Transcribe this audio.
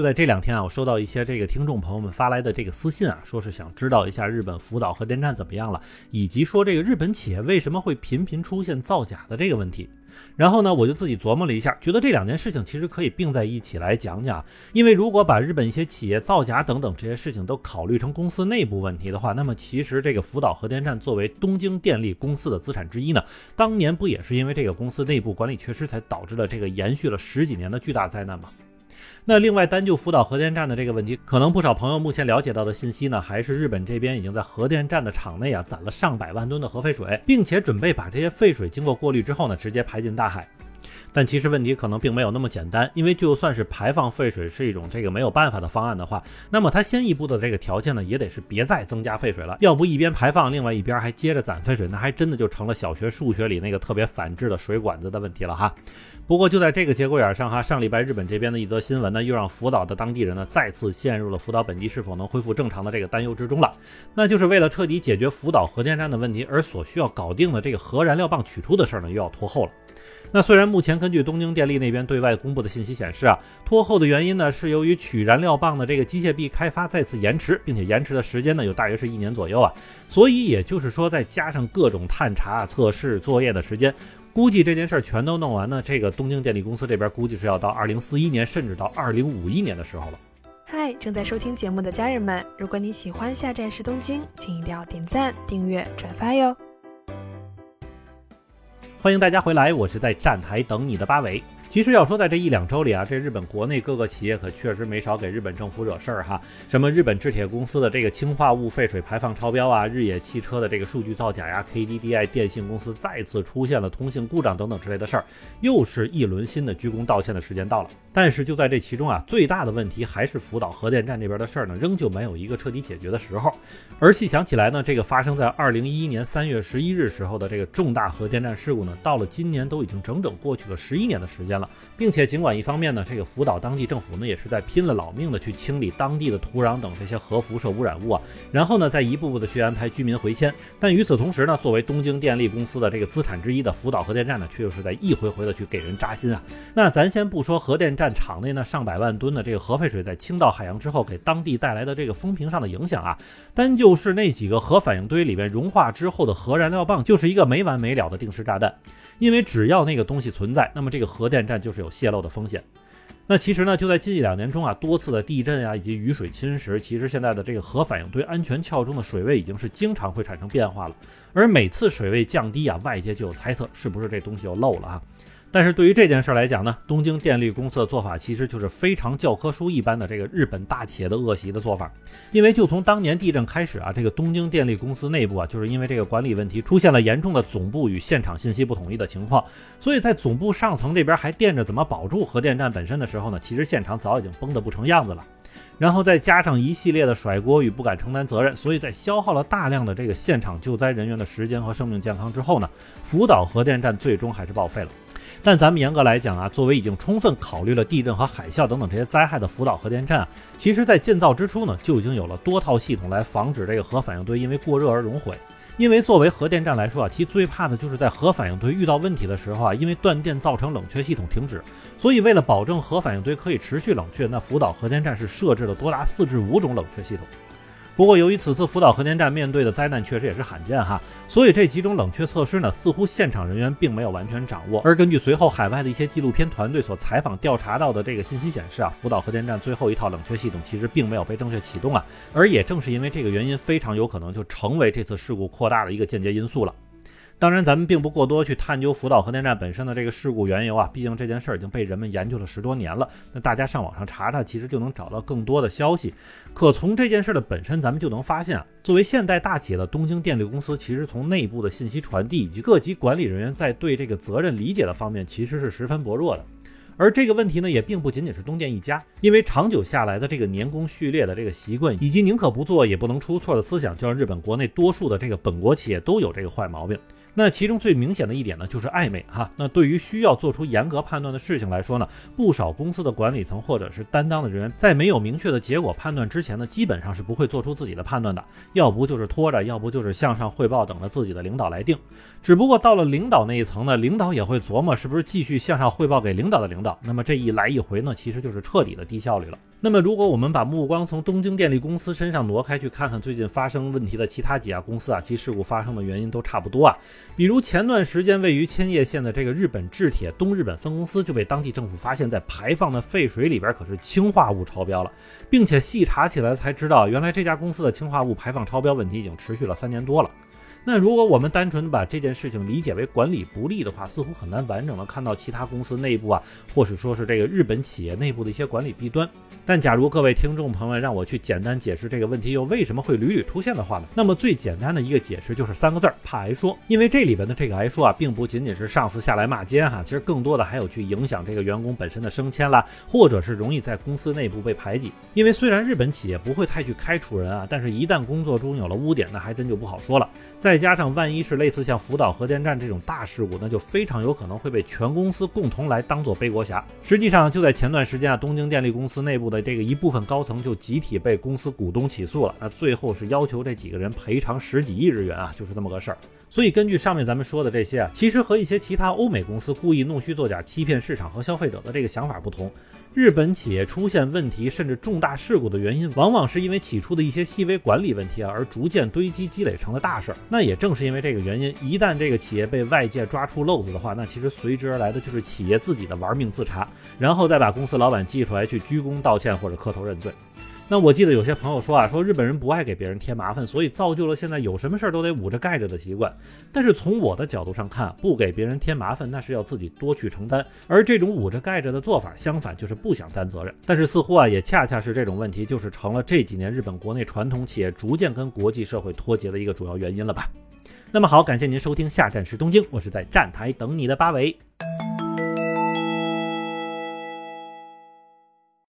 就在这两天啊，我收到一些这个听众朋友们发来的这个私信啊，说是想知道一下日本福岛核电站怎么样了，以及说这个日本企业为什么会频频出现造假的这个问题。然后呢，我就自己琢磨了一下，觉得这两件事情其实可以并在一起来讲讲。因为如果把日本一些企业造假等等这些事情都考虑成公司内部问题的话，那么其实这个福岛核电站作为东京电力公司的资产之一呢，当年不也是因为这个公司内部管理缺失才导致了这个延续了十几年的巨大灾难吗？那另外单就福岛核电站的这个问题，可能不少朋友目前了解到的信息呢，还是日本这边已经在核电站的场内啊攒了上百万吨的核废水，并且准备把这些废水经过过滤之后呢，直接排进大海。但其实问题可能并没有那么简单，因为就算是排放废水是一种这个没有办法的方案的话，那么它先一步的这个条件呢，也得是别再增加废水了，要不一边排放，另外一边还接着攒废水，那还真的就成了小学数学里那个特别反制的水管子的问题了哈。不过就在这个节骨眼上哈，上礼拜日本这边的一则新闻呢，又让福岛的当地人呢再次陷入了福岛本地是否能恢复正常的这个担忧之中了。那就是为了彻底解决福岛核电站的问题而所需要搞定的这个核燃料棒取出的事儿呢，又要拖后了。那虽然目前根据东京电力那边对外公布的信息显示啊，拖后的原因呢是由于取燃料棒的这个机械臂开发再次延迟，并且延迟的时间呢有大约是一年左右啊，所以也就是说再加上各种探查、测试、作业的时间，估计这件事儿全都弄完呢，这个东京电力公司这边估计是要到二零四一年，甚至到二零五一年的时候了。嗨，正在收听节目的家人们，如果你喜欢下站是东京，请一定要点赞、订阅、转发哟。欢迎大家回来，我是在站台等你的八尾。其实要说，在这一两周里啊，这日本国内各个企业可确实没少给日本政府惹事儿哈。什么日本制铁公司的这个氢化物废水排放超标啊，日野汽车的这个数据造假呀，KDDI 电信公司再次出现了通信故障等等之类的事儿，又是一轮新的鞠躬道歉的时间到了。但是就在这其中啊，最大的问题还是福岛核电站这边的事儿呢，仍旧没有一个彻底解决的时候。而细想起来呢，这个发生在二零一一年三月十一日时候的这个重大核电站事故呢，到了今年都已经整整过去了十一年的时间了。了并且，尽管一方面呢，这个福岛当地政府呢也是在拼了老命的去清理当地的土壤等这些核辐射污染物啊，然后呢再一步步的去安排居民回迁。但与此同时呢，作为东京电力公司的这个资产之一的福岛核电站呢，却又是在一回回的去给人扎心啊。那咱先不说核电站场内呢上百万吨的这个核废水在倾到海洋之后给当地带来的这个风评上的影响啊，单就是那几个核反应堆里面融化之后的核燃料棒，就是一个没完没了的定时炸弹。因为只要那个东西存在，那么这个核电但就是有泄漏的风险。那其实呢，就在近一两年中啊，多次的地震啊，以及雨水侵蚀，其实现在的这个核反应堆安全壳中的水位已经是经常会产生变化了。而每次水位降低啊，外界就有猜测是不是这东西又漏了啊。但是对于这件事来讲呢，东京电力公司的做法其实就是非常教科书一般的这个日本大企业的恶习的做法。因为就从当年地震开始啊，这个东京电力公司内部啊，就是因为这个管理问题出现了严重的总部与现场信息不统一的情况，所以在总部上层这边还惦着怎么保住核电站本身的时候呢，其实现场早已经崩得不成样子了。然后再加上一系列的甩锅与不敢承担责任，所以在消耗了大量的这个现场救灾人员的时间和生命健康之后呢，福岛核电站最终还是报废了。但咱们严格来讲啊，作为已经充分考虑了地震和海啸等等这些灾害的福岛核电站，其实在建造之初呢，就已经有了多套系统来防止这个核反应堆因为过热而熔毁。因为作为核电站来说啊，其最怕的就是在核反应堆遇到问题的时候啊，因为断电造成冷却系统停止。所以为了保证核反应堆可以持续冷却，那福岛核电站是设置了多达四至五种冷却系统。不过，由于此次福岛核电站面对的灾难确实也是罕见哈，所以这几种冷却措施呢，似乎现场人员并没有完全掌握。而根据随后海外的一些纪录片团队所采访调查到的这个信息显示啊，福岛核电站最后一套冷却系统其实并没有被正确启动啊，而也正是因为这个原因，非常有可能就成为这次事故扩大的一个间接因素了。当然，咱们并不过多去探究福岛核电站本身的这个事故缘由啊，毕竟这件事儿已经被人们研究了十多年了。那大家上网上查查，其实就能找到更多的消息。可从这件事的本身，咱们就能发现啊，作为现代大企业的东京电力公司，其实从内部的信息传递以及各级管理人员在对这个责任理解的方面，其实是十分薄弱的。而这个问题呢，也并不仅仅是东电一家，因为长久下来的这个年功序列的这个习惯，以及宁可不做也不能出错的思想，就让日本国内多数的这个本国企业都有这个坏毛病。那其中最明显的一点呢，就是暧昧哈。那对于需要做出严格判断的事情来说呢，不少公司的管理层或者是担当的人员，在没有明确的结果判断之前呢，基本上是不会做出自己的判断的。要不就是拖着，要不就是向上汇报，等着自己的领导来定。只不过到了领导那一层呢，领导也会琢磨是不是继续向上汇报给领导的领导。那么这一来一回呢，其实就是彻底的低效率了。那么，如果我们把目光从东京电力公司身上挪开，去看看最近发生问题的其他几家公司啊，其事故发生的原因都差不多啊。比如前段时间位于千叶县的这个日本制铁东日本分公司，就被当地政府发现，在排放的废水里边可是氰化物超标了，并且细查起来才知道，原来这家公司的氰化物排放超标问题已经持续了三年多了。那如果我们单纯把这件事情理解为管理不力的话，似乎很难完整的看到其他公司内部啊，或者说是这个日本企业内部的一些管理弊端。但假如各位听众朋友们让我去简单解释这个问题又为什么会屡屡出现的话呢？那么最简单的一个解释就是三个字儿：怕挨说。因为这里边的这个挨说啊，并不仅仅是上司下来骂街哈，其实更多的还有去影响这个员工本身的升迁啦，或者是容易在公司内部被排挤。因为虽然日本企业不会太去开除人啊，但是一旦工作中有了污点，那还真就不好说了。在再加上万一是类似像福岛核电站这种大事故，那就非常有可能会被全公司共同来当做背锅侠。实际上就在前段时间啊，东京电力公司内部的这个一部分高层就集体被公司股东起诉了，那最后是要求这几个人赔偿十几亿日元啊，就是这么个事儿。所以根据上面咱们说的这些啊，其实和一些其他欧美公司故意弄虚作假、欺骗市场和消费者的这个想法不同。日本企业出现问题甚至重大事故的原因，往往是因为起初的一些细微管理问题啊，而逐渐堆积积累成了大事儿。那也正是因为这个原因，一旦这个企业被外界抓出漏子的话，那其实随之而来的就是企业自己的玩命自查，然后再把公司老板寄出来去鞠躬道歉或者磕头认罪。那我记得有些朋友说啊，说日本人不爱给别人添麻烦，所以造就了现在有什么事儿都得捂着盖着的习惯。但是从我的角度上看，不给别人添麻烦，那是要自己多去承担。而这种捂着盖着的做法，相反就是不想担责任。但是似乎啊，也恰恰是这种问题，就是成了这几年日本国内传统企业逐渐跟国际社会脱节的一个主要原因了吧。那么好，感谢您收听下站是东京，我是在站台等你的八尾。